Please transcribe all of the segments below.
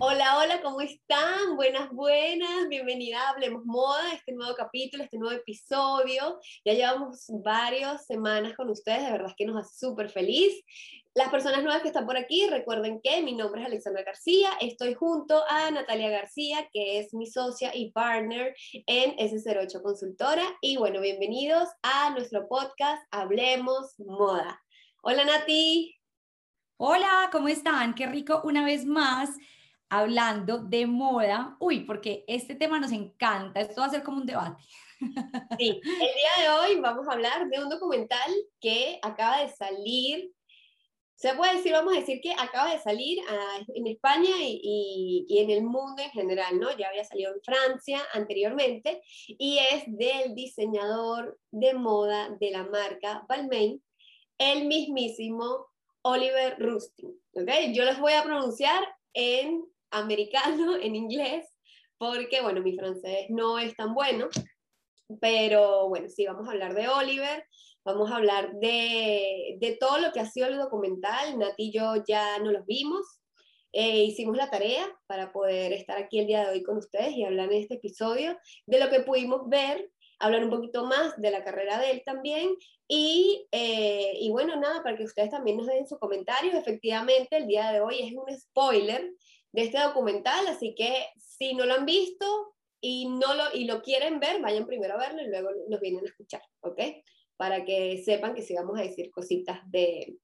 Hola, hola, ¿cómo están? Buenas, buenas. Bienvenida a Hablemos Moda, este nuevo capítulo, este nuevo episodio. Ya llevamos varias semanas con ustedes, de verdad que nos hace súper feliz. Las personas nuevas que están por aquí, recuerden que mi nombre es Alexandra García, estoy junto a Natalia García, que es mi socia y partner en S08 Consultora. Y bueno, bienvenidos a nuestro podcast Hablemos Moda. Hola Nati. Hola, ¿cómo están? Qué rico una vez más hablando de moda. Uy, porque este tema nos encanta, esto va a ser como un debate. Sí, el día de hoy vamos a hablar de un documental que acaba de salir se puede decir, vamos a decir que acaba de salir ah, en España y, en el mundo en general, ¿no? Ya había salido en Francia anteriormente y es del diseñador de moda de la marca Balmain, el mismísimo Oliver Rustin, ¿ok? Yo los voy a pronunciar en americano, en inglés, porque, bueno, mi francés no es tan bueno, pero bueno, sí, vamos a hablar de Oliver Vamos a hablar de, de, todo lo que ha sido el documental. Nati y yo ya no los vimos. Eh, hicimos la tarea para poder estar aquí el día de hoy con ustedes y hablar en este episodio de lo que pudimos ver, hablar un poquito más de la carrera de él también y, eh, y bueno, nada, para que ustedes también nos den sus comentarios. Efectivamente, el día de hoy es un spoiler de este documental, así que si no lo han visto y, no lo, y lo quieren ver, vayan primero a verlo y luego nos vienen a escuchar, ¿ok? Para que sepan que sí vamos a decir cositas de,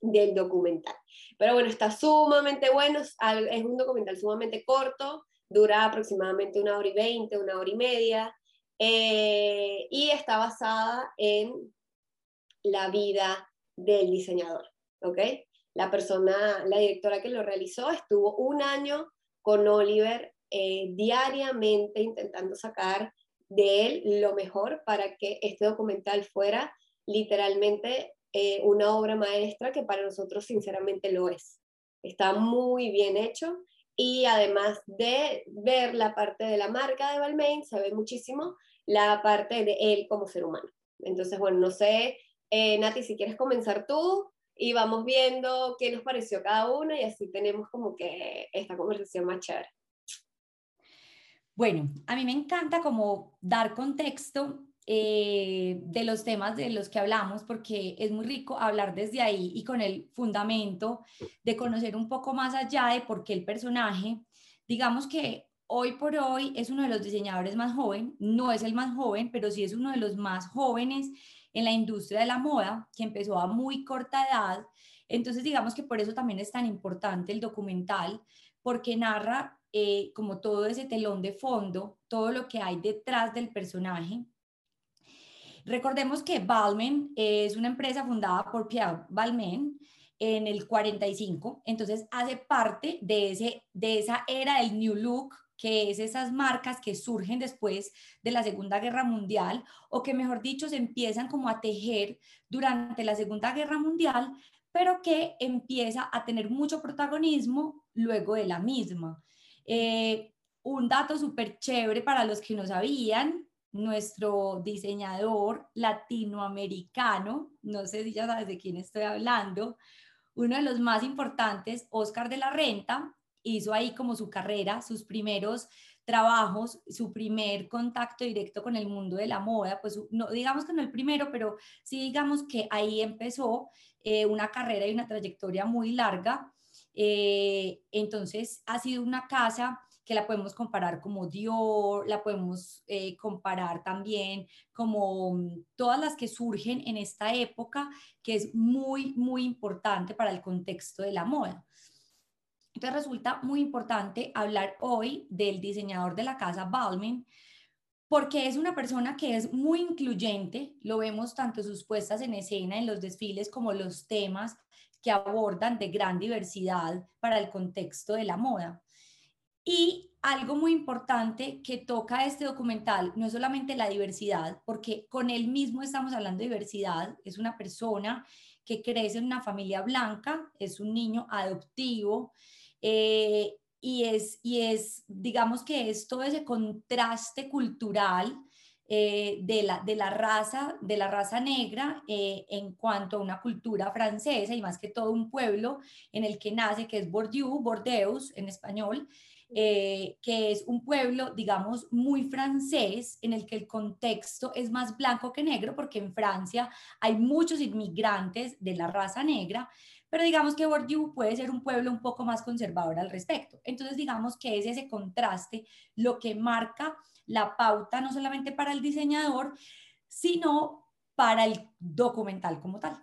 del documental. Pero bueno, está sumamente bueno, es un documental sumamente corto, dura aproximadamente una hora y veinte, una hora y media, eh, y está basada en la vida del diseñador, ¿ok? La persona, la directora que lo realizó estuvo un año con Oliver eh, diariamente intentando sacar de él lo mejor para que este documental fuera literalmente eh, una obra maestra que para nosotros sinceramente lo es. Está muy bien hecho y además de ver la parte de la marca de Balmain, se ve muchísimo la parte de él como ser humano. Entonces, bueno, no sé, eh, Nati, si quieres comenzar tú y vamos viendo qué nos pareció cada una y así tenemos como que esta conversación más chévere. Bueno, a mí me encanta como dar contexto eh, de los temas de los que hablamos, porque es muy rico hablar desde ahí y con el fundamento de conocer un poco más allá de por qué el personaje, digamos que hoy por hoy es uno de los diseñadores más joven, no es el más joven, pero sí es uno de los más jóvenes en la industria de la moda, que empezó a muy corta edad. Entonces, digamos que por eso también es tan importante el documental, porque narra eh, como todo ese telón de fondo, todo lo que hay detrás del personaje. Recordemos que Balmain es una empresa fundada por Pierre Balmain en el 45, entonces hace parte de, ese, de esa era del New Look, que es esas marcas que surgen después de la Segunda Guerra Mundial o que, mejor dicho, se empiezan como a tejer durante la Segunda Guerra Mundial, pero que empieza a tener mucho protagonismo luego de la misma. Eh, un dato súper chévere para los que no sabían, nuestro diseñador latinoamericano, no sé si ya sabes de quién estoy hablando, uno de los más importantes, Oscar de la Renta, hizo ahí como su carrera, sus primeros trabajos, su primer contacto directo con el mundo de la moda, pues no digamos que no el primero, pero sí digamos que ahí empezó eh, una carrera y una trayectoria muy larga eh, entonces, ha sido una casa que la podemos comparar como Dior, la podemos eh, comparar también como mm, todas las que surgen en esta época, que es muy, muy importante para el contexto de la moda. Entonces resulta muy importante hablar hoy del diseñador de la casa Balmain, porque es una persona que es muy incluyente, lo vemos tanto sus puestas en escena, en los desfiles, como los temas que abordan de gran diversidad para el contexto de la moda. Y algo muy importante que toca este documental no es solamente la diversidad, porque con él mismo estamos hablando de diversidad, es una persona que crece en una familia blanca, es un niño adoptivo eh, y, es, y es, digamos que es todo ese contraste cultural eh, de, la, de, la raza, de la raza negra eh, en cuanto a una cultura francesa y más que todo un pueblo en el que nace, que es Bordeaux, Bordeaux en español, eh, que es un pueblo, digamos, muy francés, en el que el contexto es más blanco que negro, porque en Francia hay muchos inmigrantes de la raza negra, pero digamos que Bordeaux puede ser un pueblo un poco más conservador al respecto. Entonces, digamos que es ese contraste lo que marca la pauta no solamente para el diseñador, sino para el documental como tal.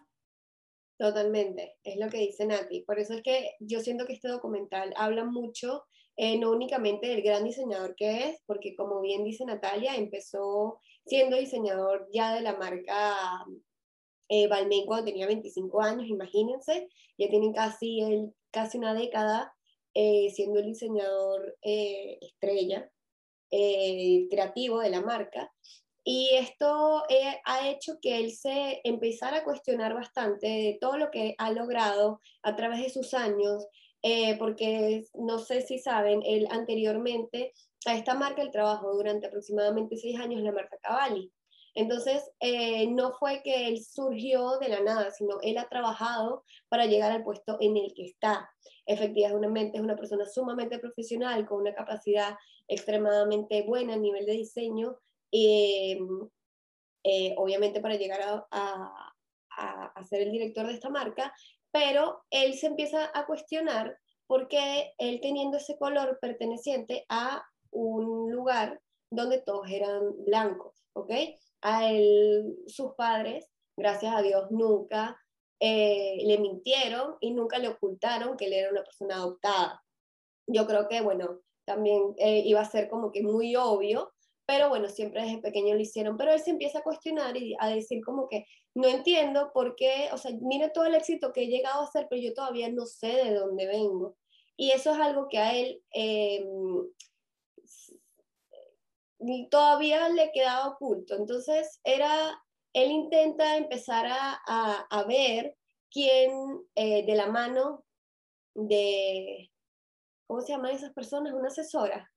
Totalmente, es lo que dice Nati. Por eso es que yo siento que este documental habla mucho, eh, no únicamente del gran diseñador que es, porque como bien dice Natalia, empezó siendo diseñador ya de la marca eh, Balmain cuando tenía 25 años, imagínense, ya tienen casi, el, casi una década eh, siendo el diseñador eh, estrella creativo de la marca. Y esto ha hecho que él se empezara a cuestionar bastante de todo lo que ha logrado a través de sus años, eh, porque no sé si saben, él anteriormente a esta marca el trabajo durante aproximadamente seis años la marca Cavalli. Entonces, eh, no fue que él surgió de la nada, sino él ha trabajado para llegar al puesto en el que está. Efectivamente, es una persona sumamente profesional, con una capacidad extremadamente buena a nivel de diseño, eh, obviamente para llegar a, a, a, ser el director de esta marca, pero él se empieza a cuestionar por qué él teniendo ese color perteneciente a un lugar donde todos eran blancos, ¿ok? A él, sus padres, gracias a Dios, nunca eh, le mintieron y nunca le ocultaron que él era una persona adoptada. Yo creo que, bueno, también eh, iba a ser como que muy obvio, pero bueno, siempre desde pequeño lo hicieron, pero él se empieza a cuestionar y a decir como que no entiendo por qué, o sea, mira todo el éxito que he llegado a hacer, pero yo todavía no sé de dónde vengo. Y eso es algo que a él eh, todavía le quedaba oculto. Entonces, era, él intenta empezar a, a, ver quién eh, de la mano de, ¿cómo se llaman esas personas? Una asesora.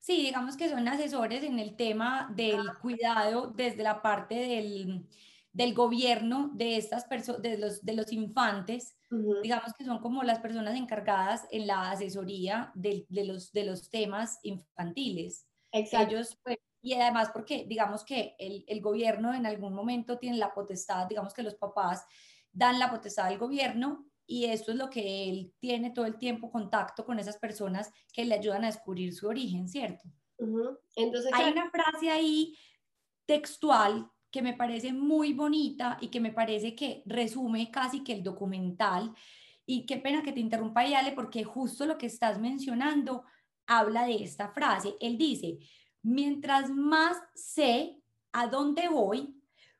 Sí, digamos que son asesores en el tema del cuidado desde la parte del, del gobierno de estas personas, de los, de los infantes, digamos que son como las personas encargadas en la asesoría de, de los, de los temas infantiles. Exacto. Ellos, pues, y además porque digamos que el, el, gobierno en algún momento tiene la potestad, digamos que los papás dan la potestad al gobierno y esto es lo que él tiene todo el tiempo contacto con esas personas que le ayudan a descubrir su origen, ¿cierto? Entonces, hay una frase ahí textual que me parece muy bonita y que me parece que resume casi que el documental. Y qué pena que te interrumpa, Yale, porque justo lo que estás mencionando habla de esta frase. Él dice, mientras más sé a dónde voy,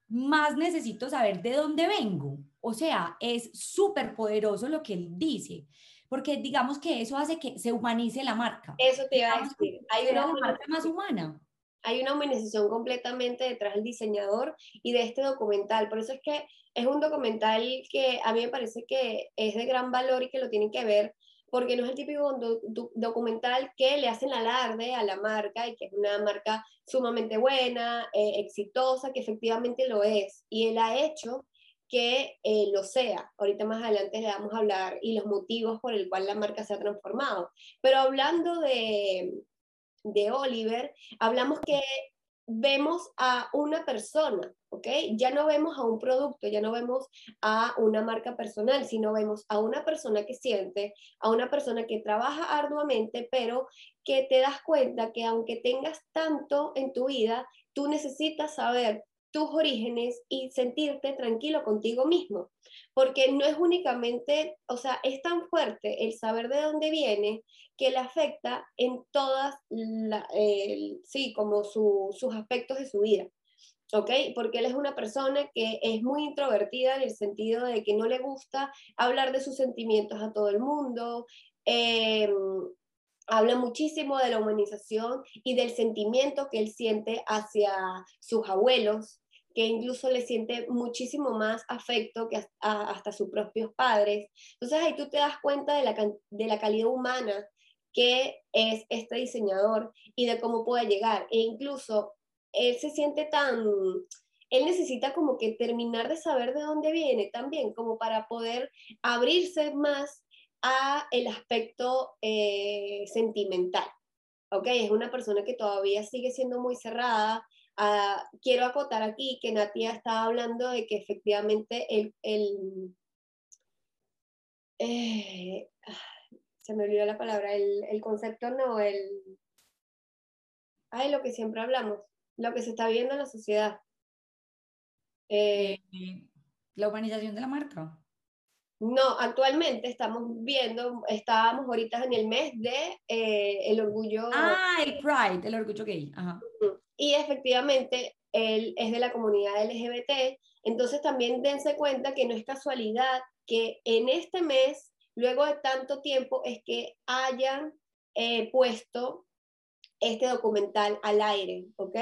más necesito saber de dónde vengo. O sea, es súper poderoso lo que él dice, porque digamos que eso hace que se humanice la marca. Eso te iba a decir. Hay una marca más humana. Hay una humanización completamente detrás del diseñador y de este documental. Por eso es que es un documental que a mí me parece que es de gran valor y que lo tienen que ver porque no es el típico documental que le hacen alarde a la marca y que es una marca sumamente buena, eh, exitosa, que efectivamente lo es. Y él ha hecho que eh, lo sea. Ahorita más adelante le vamos a hablar y los motivos por el cual la marca se ha transformado. Pero hablando de, de Oliver, hablamos que vemos a una persona, ¿ok? Ya no vemos a un producto, ya no vemos a una marca personal, sino vemos a una persona que siente, a una persona que trabaja arduamente, pero que te das cuenta que aunque tengas tanto en tu vida, tú necesitas saber tus orígenes y sentirte tranquilo contigo mismo, porque no es únicamente, o sea, es tan fuerte el saber de dónde viene que le afecta en todas, sí, como sus aspectos de su vida. ¿ok? Porque él es una persona que es muy introvertida en el sentido de que no le gusta hablar de sus sentimientos a todo el mundo, eh, habla muchísimo de la humanización y del sentimiento que él siente hacia sus abuelos, que incluso le siente muchísimo más afecto que hasta sus propios padres. Entonces ahí tú te das cuenta de la, de la calidad humana que es este diseñador y de cómo puede llegar. E incluso él se siente tan, él necesita como que terminar de saber de dónde viene también, como para poder abrirse más a el aspecto eh, sentimental. ¿Ok? Es una persona que todavía sigue siendo muy cerrada. Ah, quiero acotar aquí que Natia estaba hablando de que efectivamente el, el eh, se me olvidó la palabra, el, el concepto no, el... Ay, lo que siempre hablamos, lo que se está viendo en la sociedad. Eh, la humanización de la marca. No, actualmente estamos viendo, estábamos ahorita en el mes de eh, el orgullo. Ah, el Pride, el orgullo gay. Y efectivamente, él es de la comunidad LGBT, entonces también dense cuenta que no es casualidad que en este mes, luego de tanto tiempo, es que hayan eh, puesto este documental al aire, ¿ok?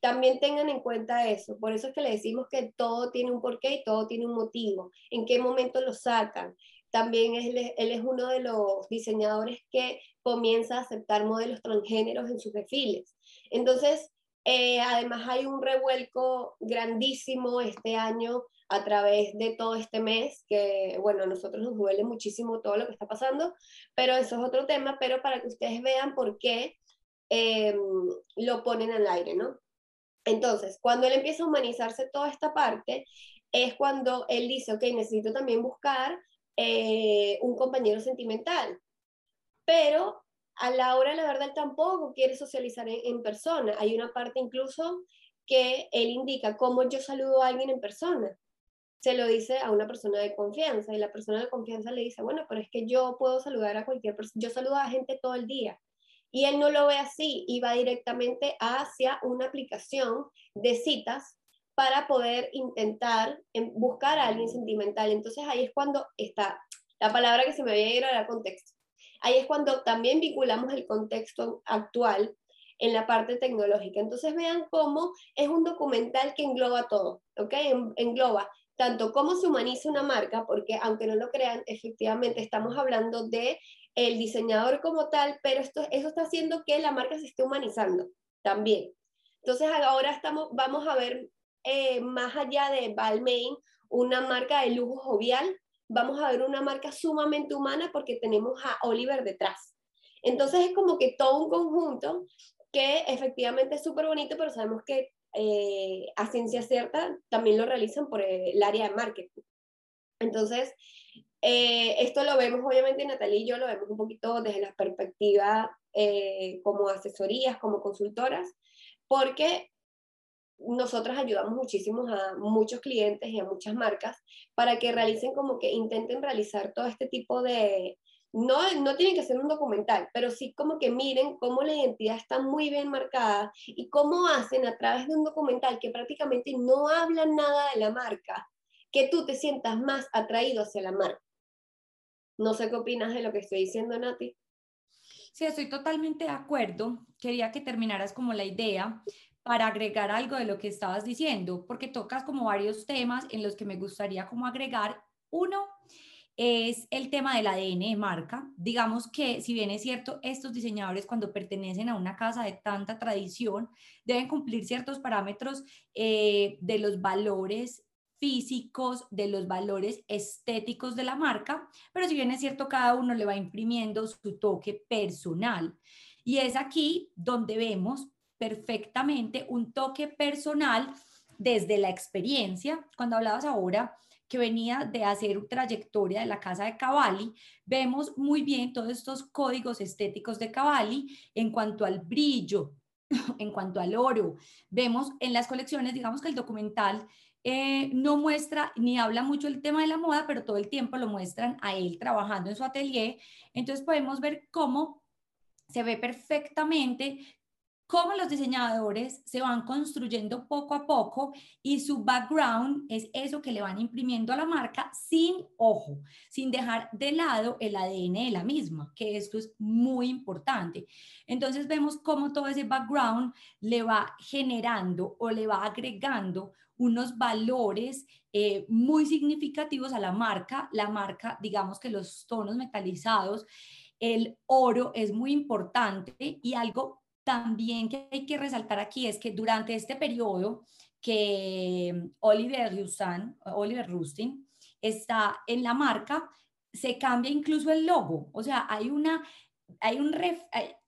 También tengan en cuenta eso. Por eso es que le decimos que todo tiene un porqué y todo tiene un motivo. ¿En qué momento lo sacan? También él, él es uno de los diseñadores que comienza a aceptar modelos transgéneros en sus desfiles. Entonces, eh, además hay un revuelco grandísimo este año a través de todo este mes, que bueno, a nosotros nos duele muchísimo todo lo que está pasando, pero eso es otro tema, pero para que ustedes vean por qué eh, lo ponen al aire, ¿no? Entonces, cuando él empieza a humanizarse toda esta parte, es cuando él dice, ok, necesito también buscar eh, un compañero sentimental. Pero a la hora, la verdad, él tampoco quiere socializar en, persona. Hay una parte incluso que él indica cómo yo saludo a alguien en persona. Se lo dice a una persona de confianza y la persona de confianza le dice, bueno, pero es que yo puedo saludar a cualquier persona, yo saludo a gente todo el día. Y él no lo ve así y va directamente hacia una aplicación de citas para poder intentar buscar a alguien sentimental. Entonces ahí es cuando está la palabra que se me había ido era contexto. Ahí es cuando también vinculamos el contexto actual en la parte tecnológica. Entonces vean cómo es un documental que engloba todo, ¿ok? Engloba tanto cómo se humaniza una marca, porque aunque no lo crean, efectivamente estamos hablando de el diseñador como tal, pero esto, eso está haciendo que la marca se esté humanizando también. Entonces ahora estamos, vamos a ver eh, más allá de Balmain, una marca de lujo jovial, vamos a ver una marca sumamente humana porque tenemos a Oliver detrás. Entonces es como que todo un conjunto que efectivamente es súper bonito, pero sabemos que eh, a ciencia cierta también lo realizan por el área de marketing. Entonces, eh, esto lo vemos obviamente Natalia y yo lo vemos un poquito desde la perspectiva eh, como asesorías, como consultoras, porque nosotras ayudamos muchísimo a muchos clientes y a muchas marcas para que realicen como que intenten realizar todo este tipo de, no, no tienen que ser un documental, pero sí como que miren cómo la identidad está muy bien marcada y cómo hacen a través de un documental que prácticamente no habla nada de la marca, que tú te sientas más atraído hacia la marca. No sé qué opinas de lo que estoy diciendo, Nati. Sí, estoy totalmente de acuerdo. Quería que terminaras como la idea para agregar algo de lo que estabas diciendo, porque tocas como varios temas en los que me gustaría como agregar. Uno es el tema del ADN de marca. Digamos que si bien es cierto, estos diseñadores cuando pertenecen a una casa de tanta tradición deben cumplir ciertos parámetros eh, de los valores físicos, de los valores estéticos de la marca, pero si bien es cierto, cada uno le va imprimiendo su toque personal. Y es aquí donde vemos perfectamente un toque personal desde la experiencia. Cuando hablabas ahora que venía de hacer trayectoria de la casa de Cavalli, vemos muy bien todos estos códigos estéticos de Cavalli en cuanto al brillo, en cuanto al oro. Vemos en las colecciones, digamos que el documental eh, no muestra ni habla mucho el tema de la moda, pero todo el tiempo lo muestran a él trabajando en su atelier. Entonces podemos ver cómo se ve perfectamente cómo los diseñadores se van construyendo poco a poco y su background es eso que le van imprimiendo a la marca sin ojo, sin dejar de lado el ADN de la misma, que esto es muy importante. Entonces vemos cómo todo ese background le va generando o le va agregando unos valores eh, muy significativos a la marca. La marca, digamos que los tonos metalizados, el oro es muy importante y algo también que hay que resaltar aquí es que durante este periodo que Oliver Rustin, Oliver Rustin está en la marca, se cambia incluso el logo, o sea, hay una, hay un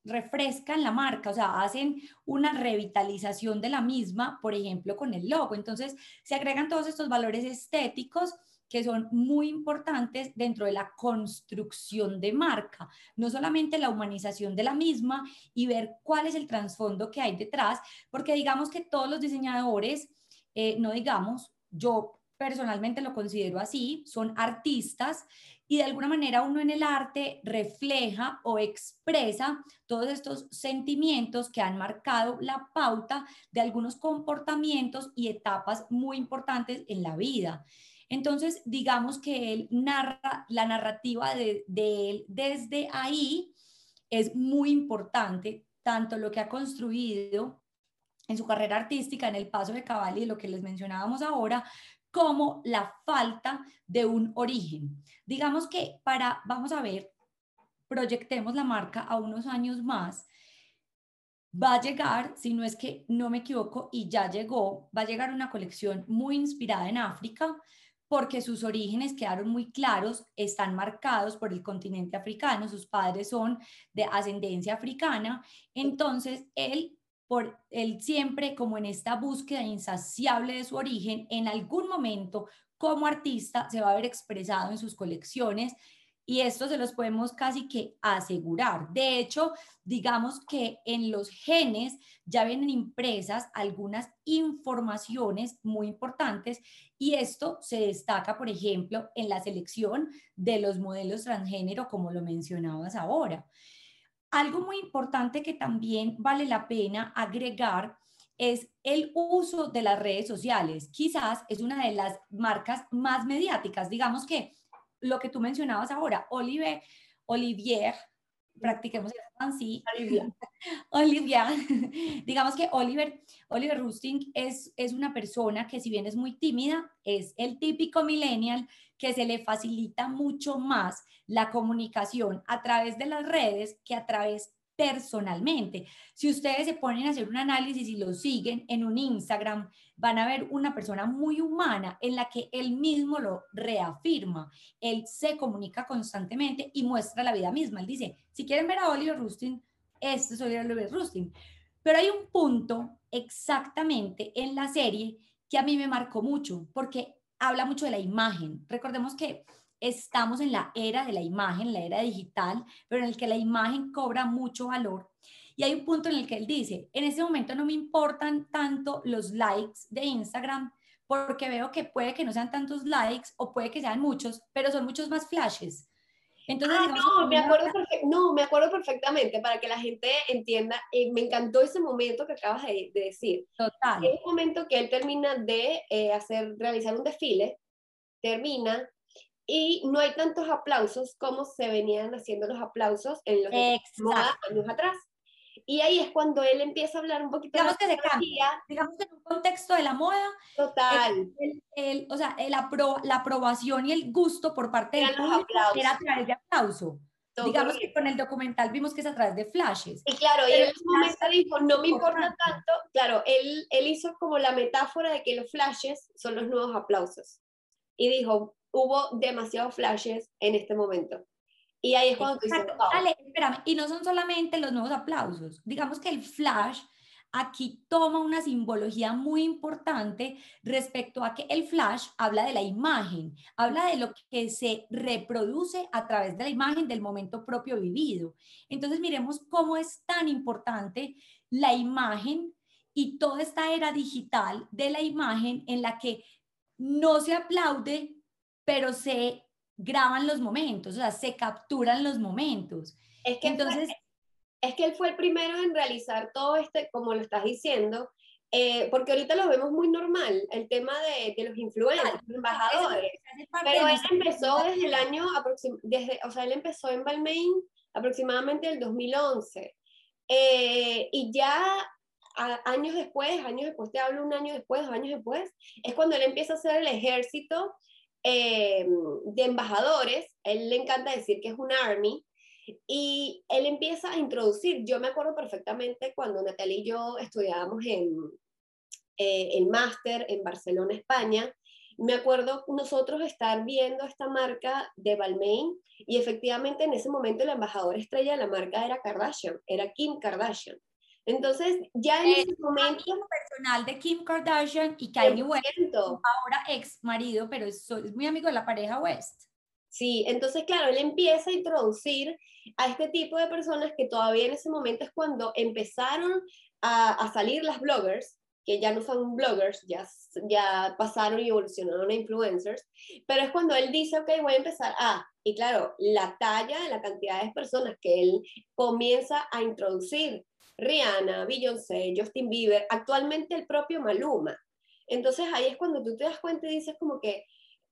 refresca en la marca, o sea, hacen una revitalización de la misma, por ejemplo, con el logo. Entonces, se agregan todos estos valores estéticos que son muy importantes dentro de la construcción de marca, no solamente la humanización de la misma y ver cuál es el trasfondo que hay detrás, porque digamos que todos los diseñadores, eh, no digamos, yo personalmente lo considero así, son artistas y de alguna manera uno en el arte refleja o expresa todos estos sentimientos que han marcado la pauta de algunos comportamientos y etapas muy importantes en la vida. Entonces, digamos que él narra la narrativa de, él desde ahí es muy importante, tanto lo que ha construido en su carrera artística, en el paso de Cavalli, lo que les mencionábamos ahora, como la falta de un origen. Digamos que para, vamos a ver, proyectemos la marca a unos años más, va a llegar, si no es que no me equivoco, y ya llegó, va a llegar una colección muy inspirada en África, porque sus orígenes quedaron muy claros, están marcados por el continente africano, sus padres son de ascendencia africana, entonces él, por él siempre como en esta búsqueda insaciable de su origen, en algún momento como artista se va a ver expresado en sus colecciones y esto se los podemos casi que asegurar. De hecho, digamos que en los genes ya vienen impresas algunas informaciones muy importantes y esto se destaca, por ejemplo, en la selección de los modelos transgénero, como lo mencionabas ahora. Algo muy importante que también vale la pena agregar es el uso de las redes sociales. Quizás es una de las marcas más mediáticas. Digamos que lo que tú mencionabas ahora, Olivier, Olivier practiquemos así, Olivier, Olivier digamos que Oliver, Oliver Rusting es, es una persona que si bien es muy tímida, es el típico millennial que se le facilita mucho más la comunicación a través de las redes que a través personalmente. Si ustedes se ponen a hacer un análisis y lo siguen en un Instagram, van a ver una persona muy humana en la que él mismo lo reafirma. Él se comunica constantemente y muestra la vida misma. Él dice, si quieren ver a Oliver Rustin, este es Oliver Rustin. Pero hay un punto exactamente en la serie que a mí me marcó mucho, porque habla mucho de la imagen. Recordemos que estamos en la era de la imagen, la era digital, pero en el que la imagen cobra mucho valor. Y hay un punto en el que él dice, en este momento no me importan tanto los likes de Instagram, porque veo que puede que no sean tantos likes o puede que sean muchos, pero son muchos más flashes. Entonces, ah, no, me acuerdo no, me acuerdo perfectamente para que la gente entienda. Eh, me encantó ese momento que acabas de, decir. Total. Es un momento que él termina de eh, hacer, realizar un desfile, termina y no hay tantos aplausos como se venían haciendo los aplausos en los años atrás. Y ahí es cuando él empieza a hablar un poquito digamos de que se cambia, digamos que en un contexto de la moda total. el, o sea la aprobación y el gusto por parte del público era a través de aplauso. Digamos que con el documental vimos que es a través de flashes. Y claro y en ese momento dijo no me importa tanto claro él él hizo como la metáfora de que los flashes son los nuevos aplausos. Y dijo hubo demasiados flashes en este momento. Y ahí es cuando tú dices, Dale, espérame, y no son solamente los nuevos aplausos. Digamos que el flash aquí toma una simbología muy importante respecto a que el flash habla de la imagen, habla de lo que se reproduce a través de la imagen del momento propio vivido. Entonces miremos cómo es tan importante la imagen y toda esta era digital de la imagen en la que no se aplaude, pero se graban los momentos, o sea, se capturan los momentos. Es que entonces... es que él fue el primero en realizar todo este, como lo estás diciendo, eh, porque ahorita lo vemos muy normal, el tema de, de los influencers, los embajadores. Pero él empezó desde el año, desde, o sea, él empezó en Balmain aproximadamente el 2011. Eh, y ya años después, años después, te hablo un año después, dos años después, es cuando él empieza a hacer el ejército eh, de embajadores, él le encanta decir que es un army, Y él empieza a introducir, yo me acuerdo perfectamente cuando Natalia y yo estudiábamos en eh, el máster en Barcelona, España, me acuerdo nosotros estar viendo esta marca de Balmain y efectivamente en ese momento la embajadora estrella de la marca era Kardashian, era Kim Kardashian. Entonces, ya en ese momento... personal de Kim Kardashian y Kanye West, ahora ex marido, pero es, es muy amigo de la pareja West. Sí, entonces, claro, él empieza a introducir a este tipo de personas que todavía en ese momento es cuando empezaron a, a salir las bloggers, que ya no son bloggers, ya, ya pasaron y evolucionaron a influencers, pero es cuando él dice, ok, voy a empezar a, y claro, la talla de la cantidad de personas que él comienza a introducir, Rihanna, Beyoncé, Justin Bieber, actualmente el propio Maluma. Entonces ahí es cuando tú te das cuenta y dices como que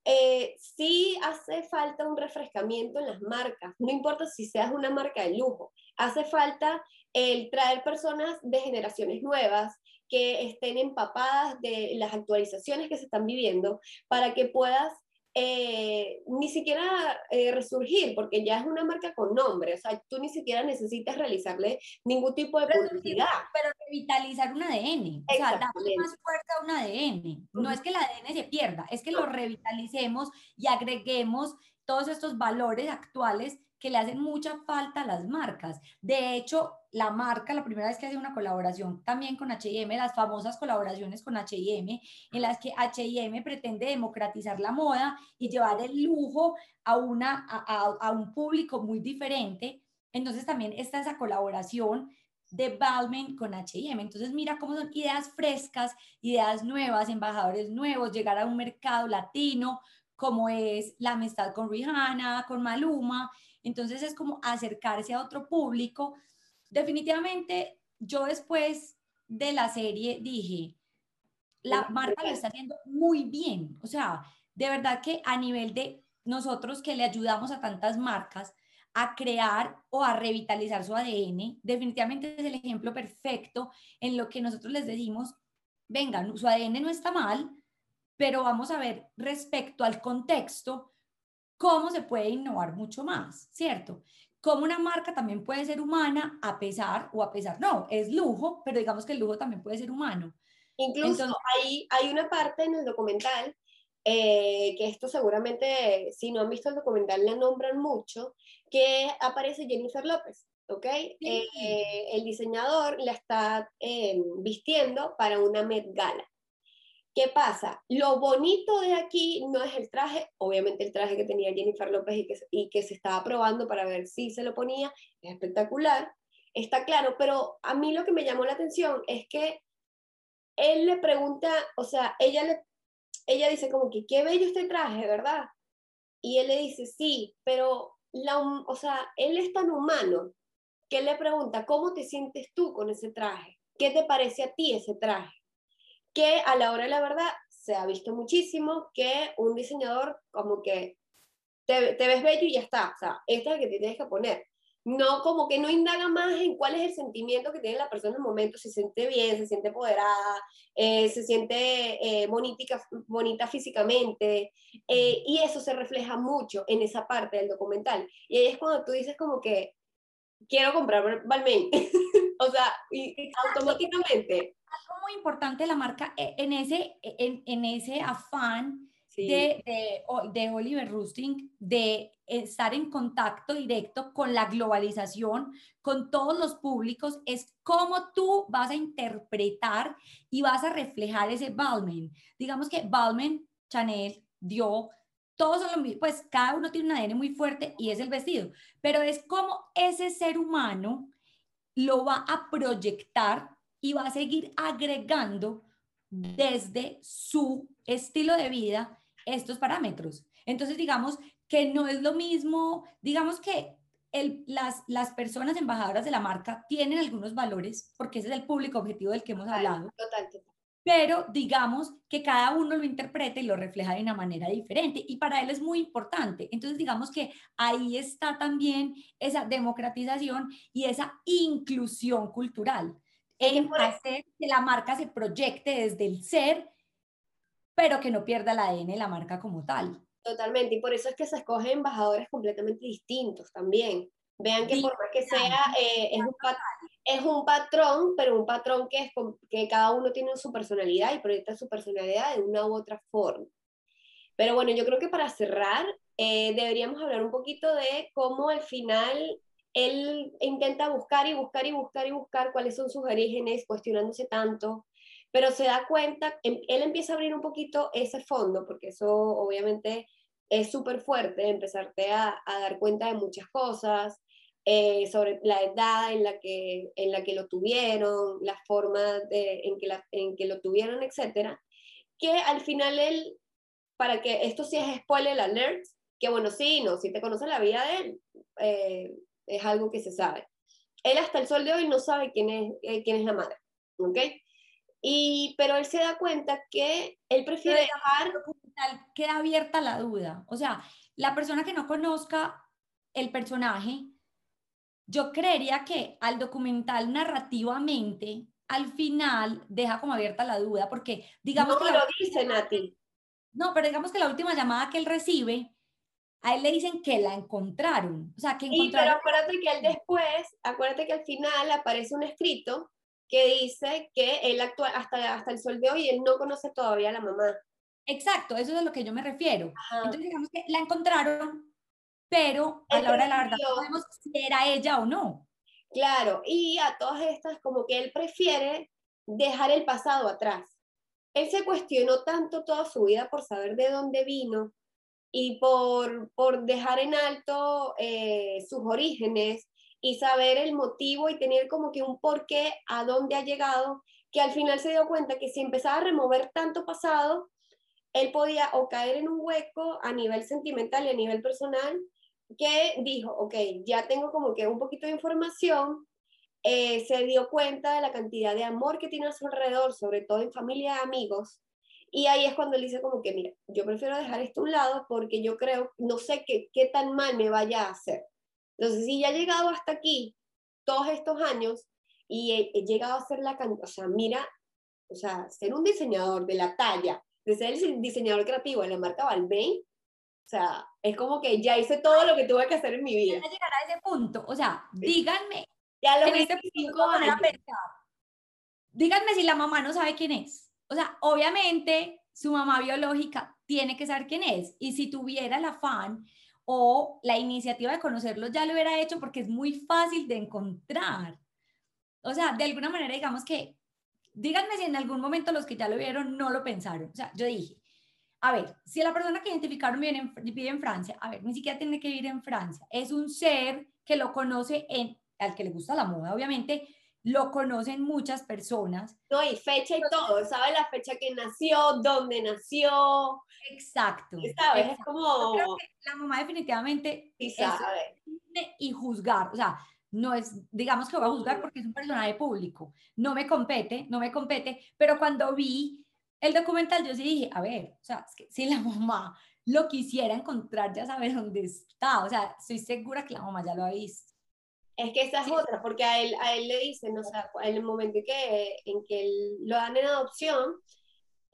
eh, sí hace falta un refrescamiento en las marcas, no importa si seas una marca de lujo, hace falta el traer personas de generaciones nuevas, que estén empapadas de las actualizaciones que se están viviendo para que puedas eh, ni siquiera eh, resurgir, porque ya es una marca con nombre, o sea, tú ni siquiera necesitas realizarle ningún tipo de publicidad. Pero revitalizar un ADN, o sea, darle más fuerza a un ADN. No es que el ADN se pierda, es que lo revitalicemos y agreguemos todos estos valores actuales que le hacen mucha falta a las marcas. De hecho, la marca, la primera vez que hace una colaboración también con H&M, las famosas colaboraciones con H&M, en las que H&M pretende democratizar la moda y llevar el lujo a, una, a, un público muy diferente. Entonces también está esa colaboración de Balmain con H&M. Entonces mira cómo son ideas frescas, ideas nuevas, embajadores nuevos, llegar a un mercado latino, como es la amistad con Rihanna, con Maluma, entonces es como acercarse a otro público. Definitivamente yo después de la serie dije, la marca lo está haciendo muy bien. O sea, de verdad que a nivel de nosotros que le ayudamos a tantas marcas a crear o a revitalizar su ADN, definitivamente es el ejemplo perfecto en lo que nosotros les decimos, vengan, su ADN no está mal, pero vamos a ver respecto al contexto cómo se puede innovar mucho más, ¿cierto? Cómo una marca también puede ser humana a pesar, o a pesar, no, es lujo, pero digamos que el lujo también puede ser humano. Incluso hay, hay una parte en el documental, eh, que esto seguramente, si no han visto el documental, la nombran mucho, que aparece Jennifer López. ¿ok? Eh, el diseñador la está eh, vistiendo para una Met Gala. ¿Qué pasa? Lo bonito de aquí no es el traje, obviamente el traje que tenía Jennifer López y que, se estaba probando para ver si se lo ponía, es espectacular, está claro, pero a mí lo que me llamó la atención es que él le pregunta, o sea, ella, le, ella dice como que qué bello este traje, ¿verdad? Y él le dice, sí, pero, o sea, él es tan humano que él le pregunta, ¿cómo te sientes tú con ese traje? ¿Qué te parece a ti ese traje? Que a la hora de la verdad se ha visto muchísimo que un diseñador como que te, te, ves bello y ya está, o sea, este es el que te tienes que poner. No, como que no indaga más en cuál es el sentimiento que tiene la persona en el momento, si se siente bien, se siente empoderada, eh, se siente eh, bonita, bonita físicamente, eh, y eso se refleja mucho en esa parte del documental. Y ahí es cuando tú dices como que, quiero comprar Balmain, o sea, y automáticamente. Algo muy importante la marca eh, en ese, en, en ese afán de, de, de, Oliver Rusting de estar en contacto directo con la globalización, con todos los públicos, es cómo tú vas a interpretar y vas a reflejar ese Balmain. Digamos que Balmain, Chanel, dio todos son lo mismo, pues cada uno tiene un ADN muy fuerte y es el vestido, pero es como ese ser humano lo va a proyectar y va a seguir agregando desde su estilo de vida estos parámetros. Entonces, digamos que no es lo mismo, digamos que el, las, las personas embajadoras de la marca tienen algunos valores, porque ese es el público objetivo del que hemos hablado. Total, total. Pero digamos que cada uno lo interpreta y lo refleja de una manera diferente y para él es muy importante. Entonces digamos que ahí está también esa democratización y esa inclusión cultural en hacer que la marca se proyecte desde el ser, pero que no pierda la ADN de la marca como tal. Totalmente, y por eso es que se escogen embajadores completamente distintos también. Vean que por más que sea, eh, es, un es, un patrón, pero un patrón que, es que cada uno tiene su personalidad y proyecta su personalidad de una u otra forma. Pero bueno, yo creo que para cerrar, eh, deberíamos hablar un poquito de cómo al final él intenta buscar y buscar y buscar y buscar cuáles son sus orígenes, cuestionándose tanto, pero se da cuenta, em, él empieza a abrir un poquito ese fondo, porque eso obviamente es súper fuerte, empezarte a, a, dar cuenta de muchas cosas, eh, sobre la edad en la, que, en la que lo tuvieron, la forma de, en, que la, en que lo tuvieron, etcétera, que al final él, para que esto sí es spoiler alert, que bueno, sí, no, si te conoces la vida de él, eh, es algo que se sabe. Él hasta el sol de hoy no sabe quién es, eh, quién es la madre, ¿ok? Y, pero él se da cuenta que él prefiere dejar... Queda abierta la duda. O sea, la persona que no conozca el personaje, yo creería que al documental narrativamente, al final deja como abierta la duda, porque digamos no que... lo dicen a ti. No, pero digamos que la última llamada que él recibe, a él le dicen que la encontraron. O sea, que encontraron... Y pero acuérdate que él después, acuérdate que al final aparece un escrito que dice que él actúa hasta, hasta el sol de hoy, él no conoce todavía a la mamá. Exacto, eso es a lo que yo me refiero. Entonces, digamos que la encontraron, pero a la hora de la verdad no sabemos si era ella o no. Claro, y a todas estas, como que él prefiere dejar el pasado atrás. Él se cuestionó tanto toda su vida por saber de dónde vino y por, por dejar en alto eh, sus orígenes y saber el motivo y tener como que un porqué a dónde ha llegado, que al final se dio cuenta que si empezaba a remover tanto pasado, él podía o caer en un hueco a nivel sentimental y a nivel personal, que dijo, ok, ya tengo como que un poquito de información, eh, se dio cuenta de la cantidad de amor que tiene a su alrededor, sobre todo en familia amigos, y ahí es cuando él dice como que, mira, yo prefiero dejar esto a un lado porque yo creo, no sé qué, qué tan mal me vaya a hacer. Entonces, si ya he llegado hasta aquí todos estos años y he, llegado a ser la, o sea, mira, o sea, ser un diseñador de la talla, de ser el diseñador creativo de la marca Balmain, sea, es como que ya hice todo lo que tuve que hacer en mi vida. llegar a ese punto, o sea, díganme, ya los este años. díganme si la mamá no sabe quién es. O sea, obviamente su mamá biológica tiene que saber quién es. Y si tuviera el afán o la iniciativa de conocerlo ya lo hubiera hecho porque es muy fácil de encontrar. O sea, de alguna manera digamos que, díganme si en algún momento los que ya lo vieron no lo pensaron. O sea, yo dije, a ver, si la persona que identificaron vive en, vive en Francia, a ver, ni siquiera tiene que vivir en Francia, es un ser que lo conoce en, al que le gusta la moda, obviamente, lo conocen muchas personas. No, y fecha y todo, sabe la fecha que nació, dónde nació. Exacto. ¿Sabes? Es como... la mamá definitivamente sí sabe. y juzgar, o sea, no es, digamos que voy a juzgar porque es un personaje público, no me compete, no me compete, pero cuando vi el documental yo sí dije, a ver, o sea, es que si la mamá lo quisiera encontrar, ya sabe dónde está, o sea, estoy segura que la mamá ya lo ha visto. Es que esa es otra, porque a él, a él le dicen, o sea, en el momento en que, en que lo dan en adopción,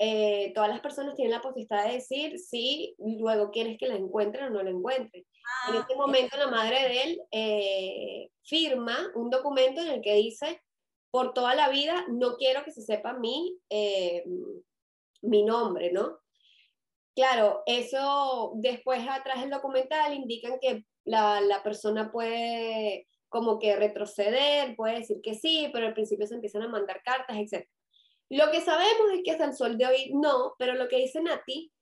eh, todas las personas tienen la potestad de decir si luego quieres que la encuentren o no la encuentren. en este ah, momento la madre de él eh, firma un documento en el que dice, por toda la vida no quiero que se sepa mi, eh, mi nombre, ¿no? Claro, eso después atrás del documental indican que la, la persona puede como que retroceder, puede decir que sí, pero al principio se empiezan a mandar cartas, etc. Lo que sabemos es que hasta el sol de hoy no, pero lo que dice Nati,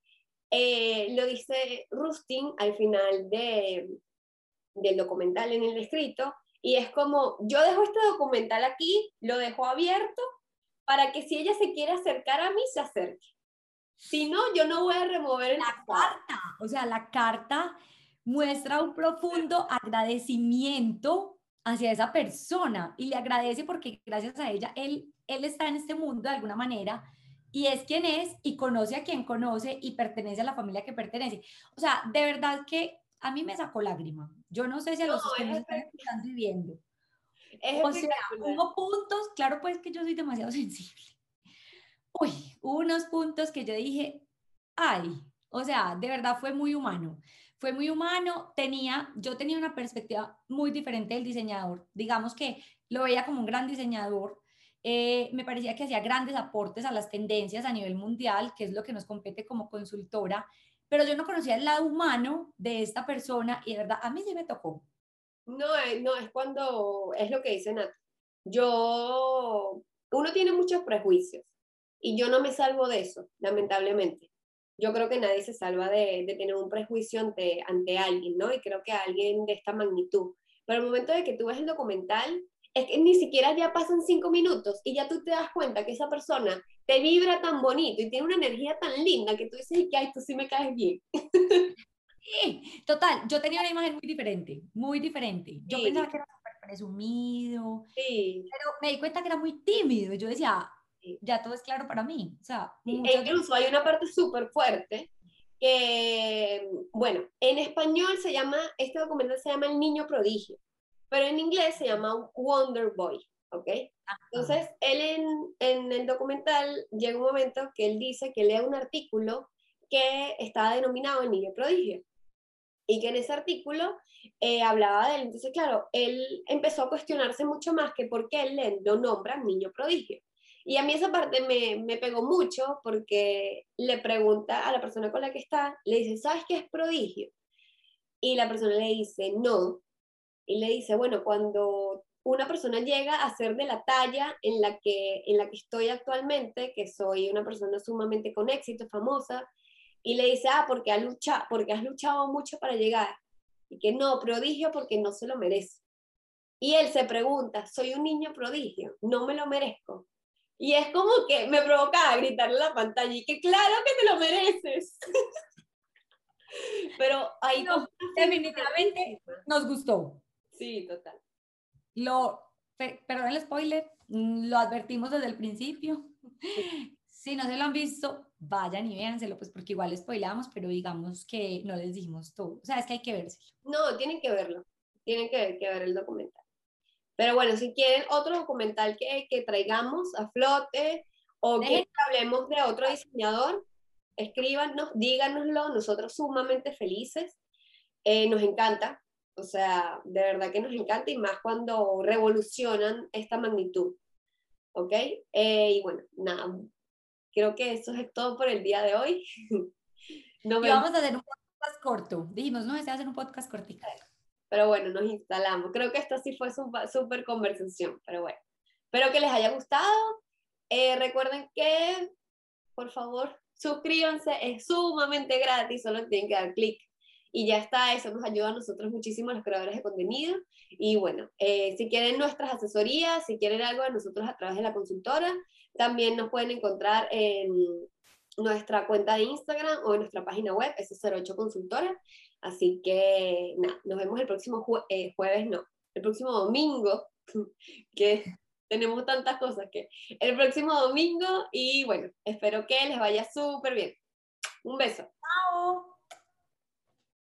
eh, lo dice Rustin al final de, del documental en el escrito, y es como, yo dejo este documental aquí, lo dejo abierto para que si ella se quiere acercar a mí, se acerque. Si no, yo no voy a remover la carta. O sea, la carta muestra un profundo agradecimiento hacia esa persona y le agradece porque gracias a ella él, él está en este mundo de alguna manera y es quien es y conoce a quien conoce y pertenece a la familia que pertenece. O sea, de verdad que a mí me sacó lágrima. Yo no sé si a los que nos están viviendo. O sea, hubo puntos, claro pues que yo soy demasiado sensible. Uy, hubo unos puntos que yo dije, ay, O sea, de verdad fue muy humano. Fue muy humano, tenía, yo tenía una perspectiva muy diferente del diseñador. Digamos que lo veía como un gran diseñador. Eh, me parecía que hacía grandes aportes a las tendencias a nivel mundial, que es lo que nos compete como consultora, pero yo no conocía el lado humano de esta persona y de verdad a mí sí me tocó. No, eh, no, es cuando, es lo que dice Nat. Yo, uno tiene muchos prejuicios y yo no me salvo de eso, lamentablemente. Yo creo que nadie se salva de, de tener un prejuicio ante, ante alguien, ¿no? Y creo que alguien de esta magnitud. Pero el momento de que tú ves el documental, es que ni siquiera ya pasan cinco minutos y ya tú te das cuenta que esa persona te vibra tan bonito y tiene una energía tan linda que tú dices, que ay, tú sí me caes bien. Sí, total, yo tenía una imagen muy diferente, muy diferente. Yo pensaba que era súper presumido, sí. pero me di cuenta que era muy tímido. Yo decía, ya todo es claro para mí. O sea, e incluso hay una parte súper fuerte que, bueno, en español se llama, este documental se llama El Niño Prodigio, pero en inglés se llama Wonder Boy, ¿ok? Entonces, él en, en el documental llega un momento que él dice que lee un artículo que estaba denominado El Niño Prodigio y que en ese artículo eh, hablaba de él. Entonces, claro, él empezó a cuestionarse mucho más que por qué él lo nombra niño prodigio. Y a mí esa parte me, me, pegó mucho porque le pregunta a la persona con la que está, le dice, ¿sabes qué es prodigio? Y la persona le dice, no. Y le dice, bueno, cuando una persona llega a ser de la talla en la que, en la que estoy actualmente, que soy una persona sumamente con éxito, famosa, y le dice, ah, porque, ha luchado, porque has luchado mucho para llegar. Y que no, prodigio porque no se lo merece. Y él se pregunta, soy un niño prodigio, no me lo merezco. Y es como que me provocaba gritarle en la pantalla y que claro que te lo mereces. Pero ahí no, definitivamente nos gustó. Sí, total. Lo, perdón el spoiler, mm, lo advertimos desde el principio. Si no se lo han visto, vayan y véanselo, pues porque igual spoilamos, pero digamos que no les dijimos todo. O sea, es que hay que verse. No, tienen que verlo. Tienen que, que ver el documental. Pero bueno, si quieren otro documental que, que traigamos a flote o que hablemos de otro diseñador, escríbanos, díganoslo, nosotros sumamente felices. Eh, nos encanta, o sea, de verdad que nos encanta y más cuando revolucionan esta magnitud. ¿Ok? Eh, y bueno, nada, creo que eso es todo por el día de hoy. no y vamos a hacer un podcast corto. Dijimos, no, este va a hacer un podcast cortito. Pero bueno, nos instalamos. Creo que esto sí fue súper conversación, pero bueno. Espero que les haya gustado. Eh, recuerden que, por favor, suscríbanse, es sumamente gratis, solo tienen que dar clic y ya está, eso nos ayuda a nosotros muchísimo, a los creadores de contenido. Y bueno, eh, si quieren nuestras asesorías, si quieren algo de nosotros a través de la consultora, también nos pueden encontrar en nuestra cuenta de Instagram o en nuestra página web, S08 Consultora. Así que nada, nos vemos el próximo eh, jueves, no, el próximo domingo, que tenemos tantas cosas que el próximo domingo y bueno, espero que les vaya súper bien. Un beso. Chao.